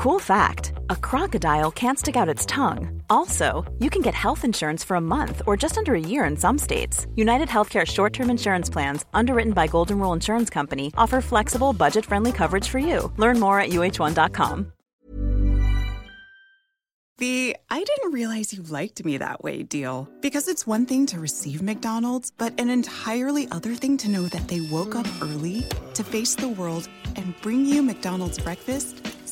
Cool fact a crocodile can't stick out its tongue. Also, you can get health insurance for a month or just under a year in some states. United Healthcare short term insurance plans, underwritten by Golden Rule Insurance Company, offer flexible, budget friendly coverage for you. Learn more at uh1.com. The I didn't realize you liked me that way deal. Because it's one thing to receive McDonald's, but an entirely other thing to know that they woke up early to face the world and bring you McDonald's breakfast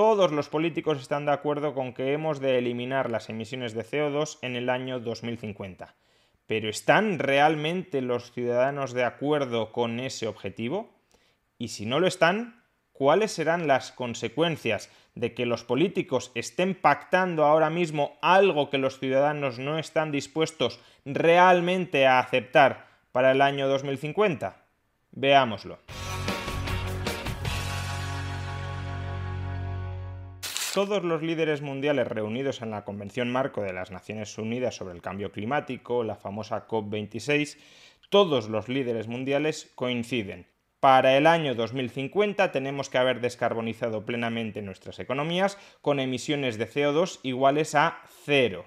Todos los políticos están de acuerdo con que hemos de eliminar las emisiones de CO2 en el año 2050. Pero ¿están realmente los ciudadanos de acuerdo con ese objetivo? Y si no lo están, ¿cuáles serán las consecuencias de que los políticos estén pactando ahora mismo algo que los ciudadanos no están dispuestos realmente a aceptar para el año 2050? Veámoslo. Todos los líderes mundiales reunidos en la Convención Marco de las Naciones Unidas sobre el Cambio Climático, la famosa COP26, todos los líderes mundiales coinciden. Para el año 2050 tenemos que haber descarbonizado plenamente nuestras economías con emisiones de CO2 iguales a cero.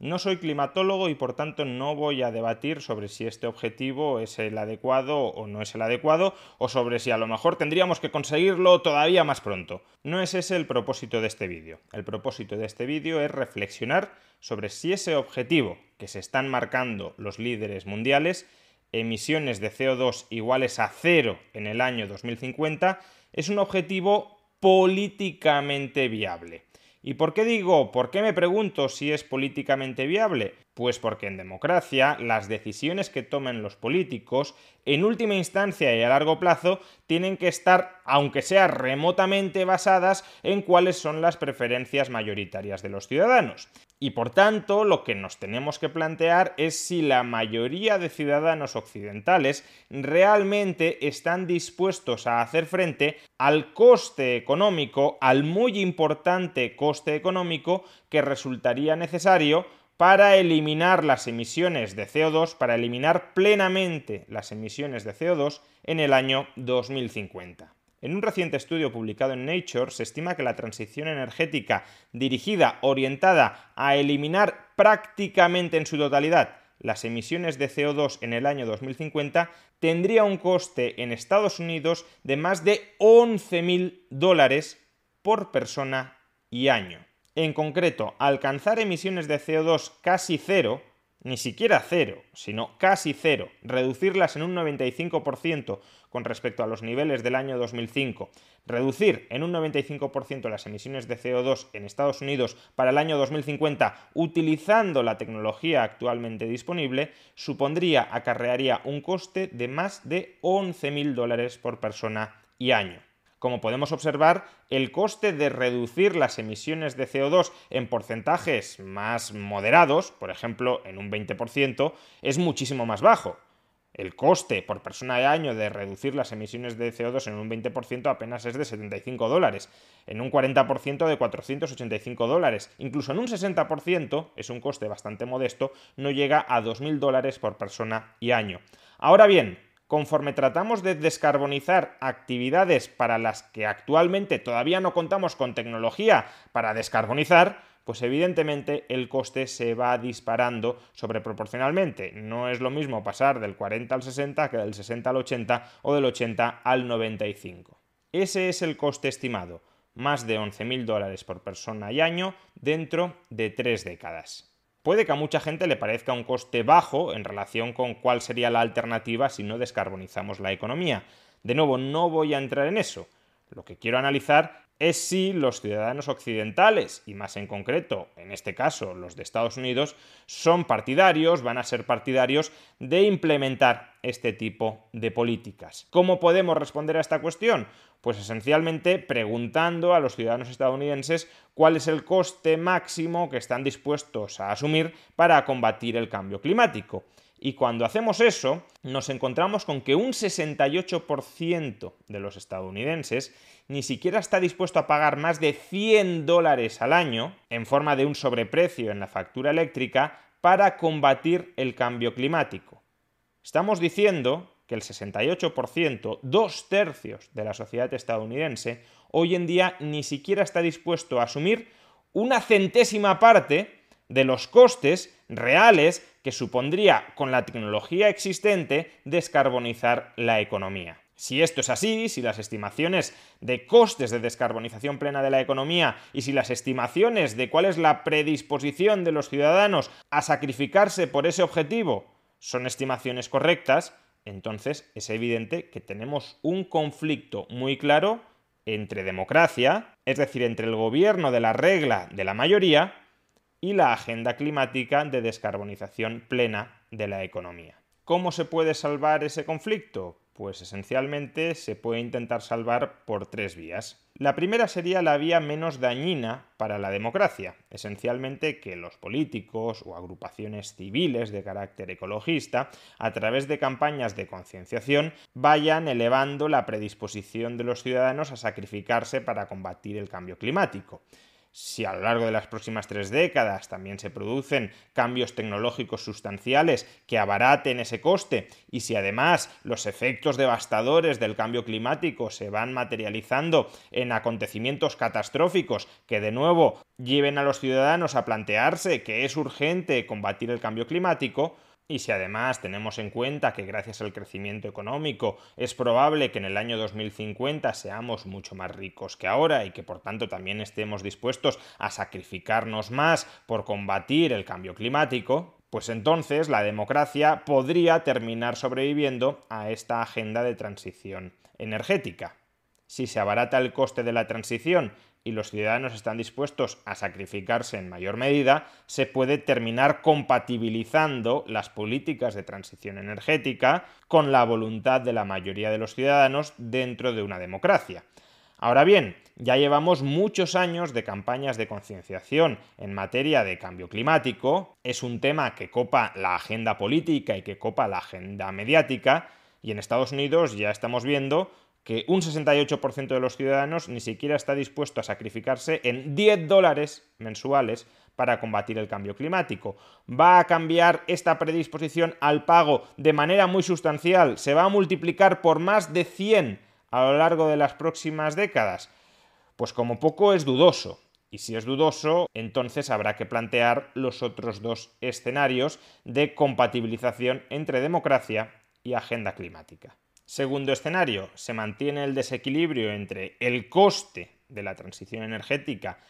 No soy climatólogo y por tanto no voy a debatir sobre si este objetivo es el adecuado o no es el adecuado o sobre si a lo mejor tendríamos que conseguirlo todavía más pronto. No es ese el propósito de este vídeo. El propósito de este vídeo es reflexionar sobre si ese objetivo que se están marcando los líderes mundiales, emisiones de CO2 iguales a cero en el año 2050, es un objetivo políticamente viable. ¿Y por qué digo, por qué me pregunto si es políticamente viable? Pues porque en democracia las decisiones que tomen los políticos, en última instancia y a largo plazo, tienen que estar, aunque sea remotamente basadas, en cuáles son las preferencias mayoritarias de los ciudadanos. Y por tanto, lo que nos tenemos que plantear es si la mayoría de ciudadanos occidentales realmente están dispuestos a hacer frente al coste económico, al muy importante coste económico que resultaría necesario para eliminar las emisiones de CO2, para eliminar plenamente las emisiones de CO2 en el año 2050. En un reciente estudio publicado en Nature se estima que la transición energética dirigida, orientada a eliminar prácticamente en su totalidad las emisiones de CO2 en el año 2050 tendría un coste en Estados Unidos de más de 11.000 dólares por persona y año. En concreto, alcanzar emisiones de CO2 casi cero ni siquiera cero, sino casi cero, reducirlas en un 95% con respecto a los niveles del año 2005, reducir en un 95% las emisiones de CO2 en Estados Unidos para el año 2050 utilizando la tecnología actualmente disponible, supondría, acarrearía un coste de más de 11.000 dólares por persona y año. Como podemos observar, el coste de reducir las emisiones de CO2 en porcentajes más moderados, por ejemplo en un 20%, es muchísimo más bajo. El coste por persona de año de reducir las emisiones de CO2 en un 20% apenas es de 75 dólares, en un 40% de 485 dólares, incluso en un 60% es un coste bastante modesto, no llega a 2.000 dólares por persona y año. Ahora bien, conforme tratamos de descarbonizar actividades para las que actualmente todavía no contamos con tecnología para descarbonizar, pues evidentemente el coste se va disparando sobreproporcionalmente. No es lo mismo pasar del 40 al 60 que del 60 al 80 o del 80 al 95. Ese es el coste estimado, más de 11.000 dólares por persona y año dentro de tres décadas. Puede que a mucha gente le parezca un coste bajo en relación con cuál sería la alternativa si no descarbonizamos la economía. De nuevo, no voy a entrar en eso. Lo que quiero analizar es si los ciudadanos occidentales, y más en concreto, en este caso los de Estados Unidos, son partidarios, van a ser partidarios de implementar este tipo de políticas. ¿Cómo podemos responder a esta cuestión? Pues esencialmente preguntando a los ciudadanos estadounidenses cuál es el coste máximo que están dispuestos a asumir para combatir el cambio climático. Y cuando hacemos eso, nos encontramos con que un 68% de los estadounidenses ni siquiera está dispuesto a pagar más de 100 dólares al año en forma de un sobreprecio en la factura eléctrica para combatir el cambio climático. Estamos diciendo que el 68%, dos tercios de la sociedad estadounidense, hoy en día ni siquiera está dispuesto a asumir una centésima parte de los costes reales que supondría con la tecnología existente descarbonizar la economía. Si esto es así, si las estimaciones de costes de descarbonización plena de la economía y si las estimaciones de cuál es la predisposición de los ciudadanos a sacrificarse por ese objetivo son estimaciones correctas, entonces es evidente que tenemos un conflicto muy claro entre democracia, es decir, entre el gobierno de la regla de la mayoría, y la agenda climática de descarbonización plena de la economía. ¿Cómo se puede salvar ese conflicto? Pues esencialmente se puede intentar salvar por tres vías. La primera sería la vía menos dañina para la democracia, esencialmente que los políticos o agrupaciones civiles de carácter ecologista, a través de campañas de concienciación, vayan elevando la predisposición de los ciudadanos a sacrificarse para combatir el cambio climático si a lo largo de las próximas tres décadas también se producen cambios tecnológicos sustanciales que abaraten ese coste y si además los efectos devastadores del cambio climático se van materializando en acontecimientos catastróficos que de nuevo lleven a los ciudadanos a plantearse que es urgente combatir el cambio climático, y si además tenemos en cuenta que gracias al crecimiento económico es probable que en el año 2050 seamos mucho más ricos que ahora y que por tanto también estemos dispuestos a sacrificarnos más por combatir el cambio climático, pues entonces la democracia podría terminar sobreviviendo a esta agenda de transición energética. Si se abarata el coste de la transición y los ciudadanos están dispuestos a sacrificarse en mayor medida, se puede terminar compatibilizando las políticas de transición energética con la voluntad de la mayoría de los ciudadanos dentro de una democracia. Ahora bien, ya llevamos muchos años de campañas de concienciación en materia de cambio climático, es un tema que copa la agenda política y que copa la agenda mediática, y en Estados Unidos ya estamos viendo que un 68% de los ciudadanos ni siquiera está dispuesto a sacrificarse en 10 dólares mensuales para combatir el cambio climático. Va a cambiar esta predisposición al pago de manera muy sustancial, se va a multiplicar por más de 100 a lo largo de las próximas décadas. Pues como poco es dudoso. Y si es dudoso, entonces habrá que plantear los otros dos escenarios de compatibilización entre democracia y agenda climática. Segundo escenario, se mantiene el desequilibrio entre el coste de la transición energética.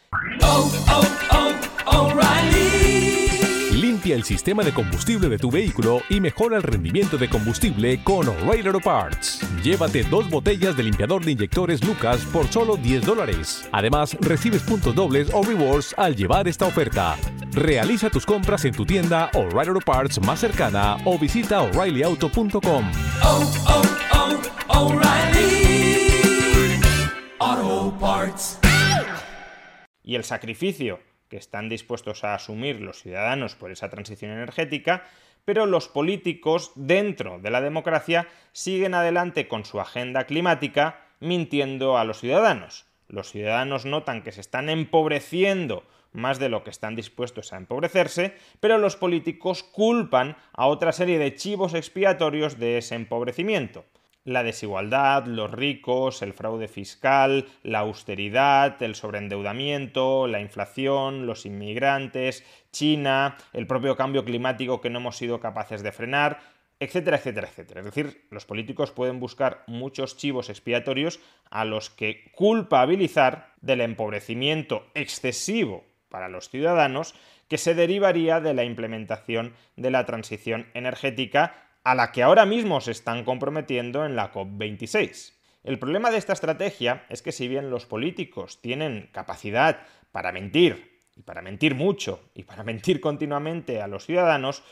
Limpia el sistema de combustible de tu vehículo y mejora el rendimiento de combustible con O'Reilly Auto Parts. Llévate dos botellas de limpiador de inyectores Lucas por solo 10 dólares. Además, recibes puntos dobles o rewards al llevar esta oferta. Realiza tus compras en tu tienda O'Reilly Auto Parts más cercana o visita o'ReillyAuto.com. Y el sacrificio que están dispuestos a asumir los ciudadanos por esa transición energética, pero los políticos dentro de la democracia siguen adelante con su agenda climática mintiendo a los ciudadanos. Los ciudadanos notan que se están empobreciendo más de lo que están dispuestos a empobrecerse, pero los políticos culpan a otra serie de chivos expiatorios de ese empobrecimiento la desigualdad, los ricos, el fraude fiscal, la austeridad, el sobreendeudamiento, la inflación, los inmigrantes, China, el propio cambio climático que no hemos sido capaces de frenar, etcétera, etcétera, etcétera. Es decir, los políticos pueden buscar muchos chivos expiatorios a los que culpabilizar del empobrecimiento excesivo para los ciudadanos que se derivaría de la implementación de la transición energética a la que ahora mismo se están comprometiendo en la COP26. El problema de esta estrategia es que si bien los políticos tienen capacidad para mentir, y para mentir mucho, y para mentir continuamente a los ciudadanos,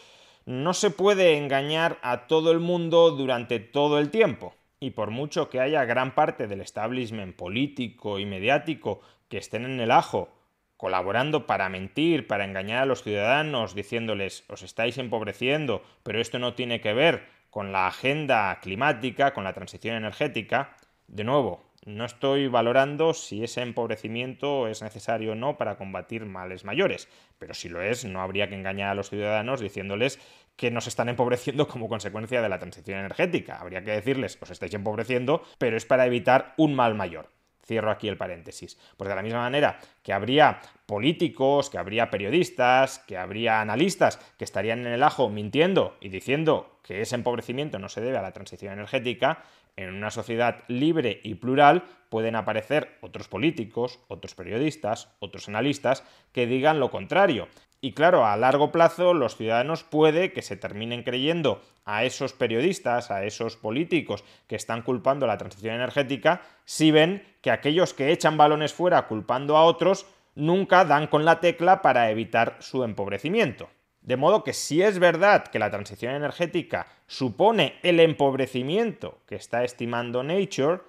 no se puede engañar a todo el mundo durante todo el tiempo. Y por mucho que haya gran parte del establishment político y mediático que estén en el ajo colaborando para mentir, para engañar a los ciudadanos, diciéndoles os estáis empobreciendo, pero esto no tiene que ver con la agenda climática, con la transición energética, de nuevo, no estoy valorando si ese empobrecimiento es necesario o no para combatir males mayores, pero si lo es, no habría que engañar a los ciudadanos diciéndoles que nos están empobreciendo como consecuencia de la transición energética. Habría que decirles, os estáis empobreciendo, pero es para evitar un mal mayor. Cierro aquí el paréntesis. Pues de la misma manera que habría políticos, que habría periodistas, que habría analistas que estarían en el ajo mintiendo y diciendo que ese empobrecimiento no se debe a la transición energética, en una sociedad libre y plural pueden aparecer otros políticos, otros periodistas, otros analistas que digan lo contrario. Y claro, a largo plazo los ciudadanos puede que se terminen creyendo a esos periodistas, a esos políticos que están culpando la transición energética, si ven que aquellos que echan balones fuera culpando a otros nunca dan con la tecla para evitar su empobrecimiento. De modo que si es verdad que la transición energética supone el empobrecimiento que está estimando Nature,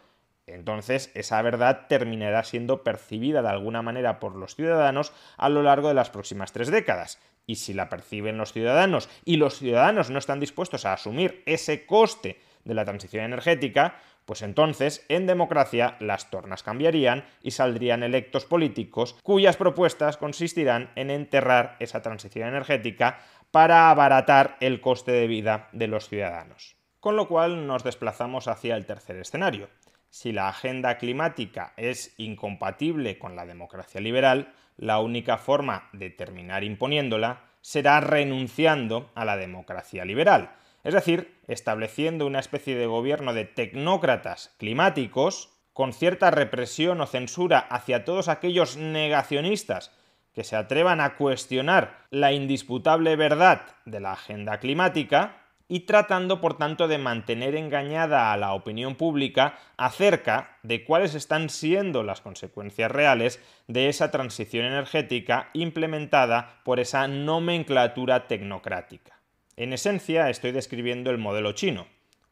entonces esa verdad terminará siendo percibida de alguna manera por los ciudadanos a lo largo de las próximas tres décadas. Y si la perciben los ciudadanos y los ciudadanos no están dispuestos a asumir ese coste de la transición energética, pues entonces, en democracia, las tornas cambiarían y saldrían electos políticos cuyas propuestas consistirán en enterrar esa transición energética para abaratar el coste de vida de los ciudadanos. Con lo cual nos desplazamos hacia el tercer escenario. Si la agenda climática es incompatible con la democracia liberal, la única forma de terminar imponiéndola será renunciando a la democracia liberal, es decir, estableciendo una especie de gobierno de tecnócratas climáticos con cierta represión o censura hacia todos aquellos negacionistas que se atrevan a cuestionar la indisputable verdad de la agenda climática y tratando por tanto de mantener engañada a la opinión pública acerca de cuáles están siendo las consecuencias reales de esa transición energética implementada por esa nomenclatura tecnocrática. En esencia, estoy describiendo el modelo chino,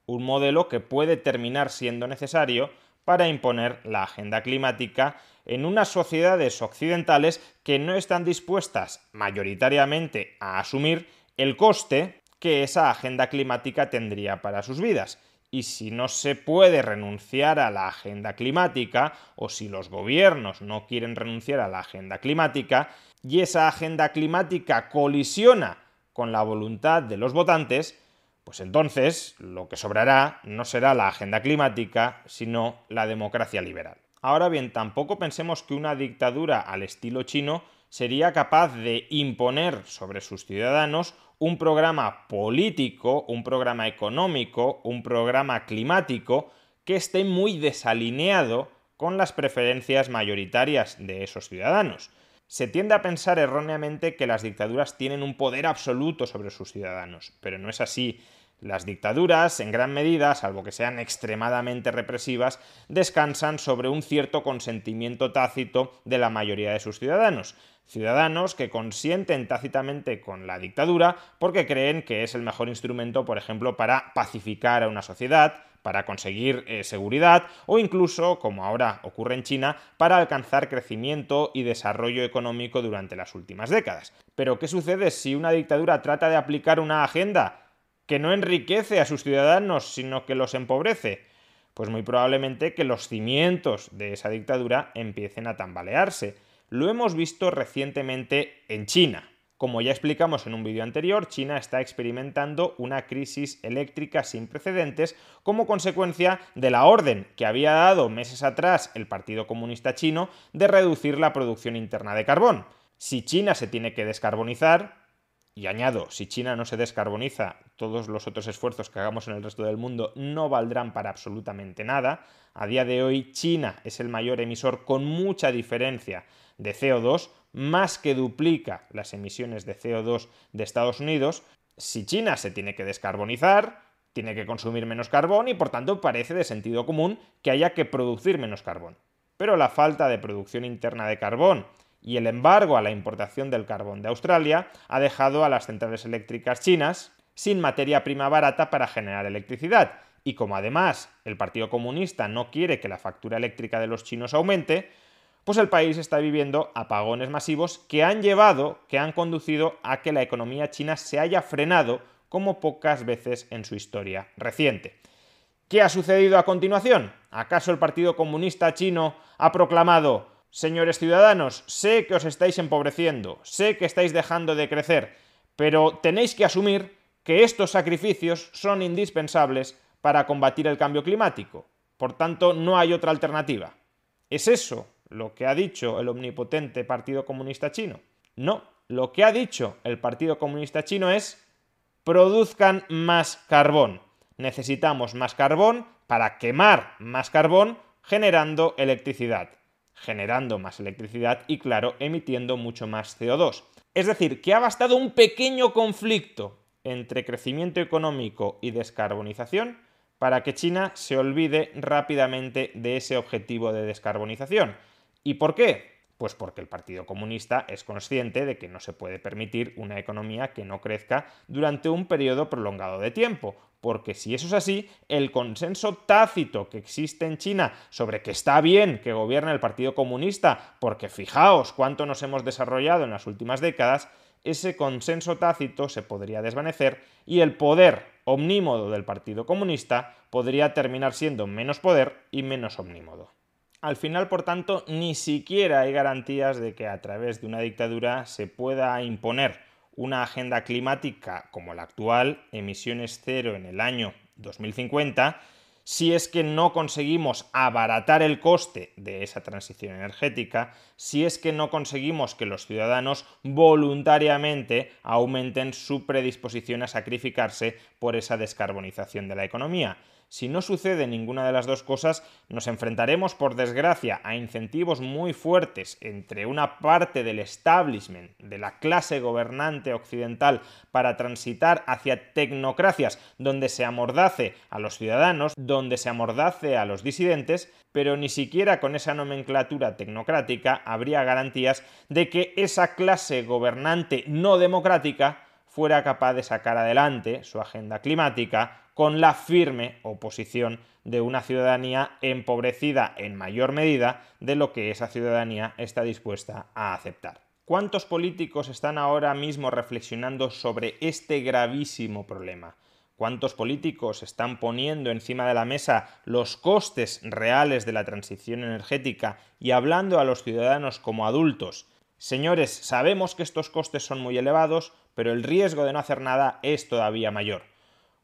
un modelo que puede terminar siendo necesario para imponer la agenda climática en unas sociedades occidentales que no están dispuestas mayoritariamente a asumir el coste que esa agenda climática tendría para sus vidas. Y si no se puede renunciar a la agenda climática, o si los gobiernos no quieren renunciar a la agenda climática, y esa agenda climática colisiona con la voluntad de los votantes, pues entonces lo que sobrará no será la agenda climática, sino la democracia liberal. Ahora bien, tampoco pensemos que una dictadura al estilo chino sería capaz de imponer sobre sus ciudadanos un programa político, un programa económico, un programa climático que esté muy desalineado con las preferencias mayoritarias de esos ciudadanos. Se tiende a pensar erróneamente que las dictaduras tienen un poder absoluto sobre sus ciudadanos, pero no es así. Las dictaduras, en gran medida, salvo que sean extremadamente represivas, descansan sobre un cierto consentimiento tácito de la mayoría de sus ciudadanos. Ciudadanos que consienten tácitamente con la dictadura porque creen que es el mejor instrumento, por ejemplo, para pacificar a una sociedad, para conseguir eh, seguridad o incluso, como ahora ocurre en China, para alcanzar crecimiento y desarrollo económico durante las últimas décadas. Pero ¿qué sucede si una dictadura trata de aplicar una agenda que no enriquece a sus ciudadanos, sino que los empobrece? Pues muy probablemente que los cimientos de esa dictadura empiecen a tambalearse lo hemos visto recientemente en China. Como ya explicamos en un vídeo anterior, China está experimentando una crisis eléctrica sin precedentes como consecuencia de la orden que había dado meses atrás el Partido Comunista Chino de reducir la producción interna de carbón. Si China se tiene que descarbonizar, y añado, si China no se descarboniza, todos los otros esfuerzos que hagamos en el resto del mundo no valdrán para absolutamente nada. A día de hoy, China es el mayor emisor con mucha diferencia de CO2, más que duplica las emisiones de CO2 de Estados Unidos. Si China se tiene que descarbonizar, tiene que consumir menos carbón y por tanto parece de sentido común que haya que producir menos carbón. Pero la falta de producción interna de carbón y el embargo a la importación del carbón de Australia ha dejado a las centrales eléctricas chinas sin materia prima barata para generar electricidad. Y como además el Partido Comunista no quiere que la factura eléctrica de los chinos aumente, pues el país está viviendo apagones masivos que han llevado, que han conducido a que la economía china se haya frenado como pocas veces en su historia reciente. ¿Qué ha sucedido a continuación? ¿Acaso el Partido Comunista chino ha proclamado Señores ciudadanos, sé que os estáis empobreciendo, sé que estáis dejando de crecer, pero tenéis que asumir que estos sacrificios son indispensables para combatir el cambio climático. Por tanto, no hay otra alternativa. ¿Es eso lo que ha dicho el omnipotente Partido Comunista Chino? No, lo que ha dicho el Partido Comunista Chino es produzcan más carbón. Necesitamos más carbón para quemar más carbón generando electricidad generando más electricidad y, claro, emitiendo mucho más CO2. Es decir, que ha bastado un pequeño conflicto entre crecimiento económico y descarbonización para que China se olvide rápidamente de ese objetivo de descarbonización. ¿Y por qué? Pues porque el Partido Comunista es consciente de que no se puede permitir una economía que no crezca durante un periodo prolongado de tiempo, porque si eso es así, el consenso tácito que existe en China sobre que está bien que gobierne el Partido Comunista, porque fijaos cuánto nos hemos desarrollado en las últimas décadas, ese consenso tácito se podría desvanecer y el poder omnímodo del Partido Comunista podría terminar siendo menos poder y menos omnímodo. Al final, por tanto, ni siquiera hay garantías de que a través de una dictadura se pueda imponer una agenda climática como la actual, emisiones cero en el año 2050, si es que no conseguimos abaratar el coste de esa transición energética, si es que no conseguimos que los ciudadanos voluntariamente aumenten su predisposición a sacrificarse por esa descarbonización de la economía. Si no sucede ninguna de las dos cosas, nos enfrentaremos, por desgracia, a incentivos muy fuertes entre una parte del establishment, de la clase gobernante occidental, para transitar hacia tecnocracias donde se amordace a los ciudadanos, donde se amordace a los disidentes, pero ni siquiera con esa nomenclatura tecnocrática habría garantías de que esa clase gobernante no democrática fuera capaz de sacar adelante su agenda climática con la firme oposición de una ciudadanía empobrecida en mayor medida de lo que esa ciudadanía está dispuesta a aceptar. ¿Cuántos políticos están ahora mismo reflexionando sobre este gravísimo problema? ¿Cuántos políticos están poniendo encima de la mesa los costes reales de la transición energética y hablando a los ciudadanos como adultos? Señores, sabemos que estos costes son muy elevados, pero el riesgo de no hacer nada es todavía mayor.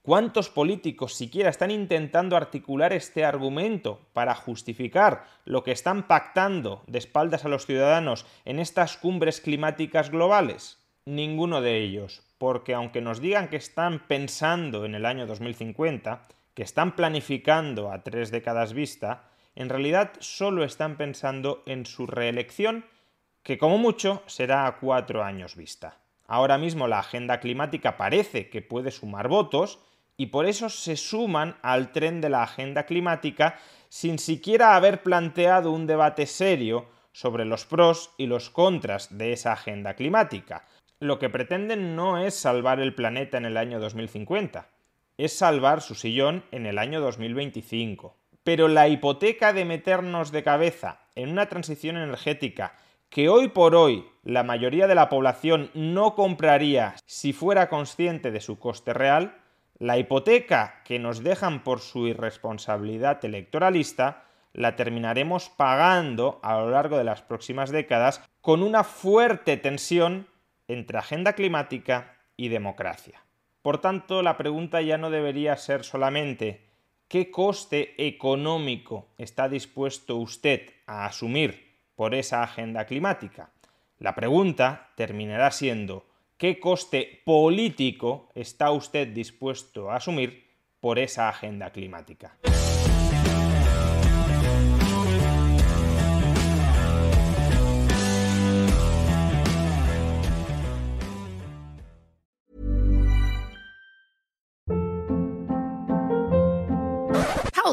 ¿Cuántos políticos siquiera están intentando articular este argumento para justificar lo que están pactando de espaldas a los ciudadanos en estas cumbres climáticas globales? Ninguno de ellos, porque aunque nos digan que están pensando en el año 2050, que están planificando a tres décadas vista, en realidad solo están pensando en su reelección, que como mucho será a cuatro años vista. Ahora mismo la agenda climática parece que puede sumar votos, y por eso se suman al tren de la agenda climática sin siquiera haber planteado un debate serio sobre los pros y los contras de esa agenda climática. Lo que pretenden no es salvar el planeta en el año 2050, es salvar su sillón en el año 2025. Pero la hipoteca de meternos de cabeza en una transición energética que hoy por hoy la mayoría de la población no compraría si fuera consciente de su coste real, la hipoteca que nos dejan por su irresponsabilidad electoralista la terminaremos pagando a lo largo de las próximas décadas con una fuerte tensión entre agenda climática y democracia. Por tanto, la pregunta ya no debería ser solamente ¿qué coste económico está dispuesto usted a asumir por esa agenda climática? La pregunta terminará siendo ¿qué coste político está usted dispuesto a asumir por esa agenda climática?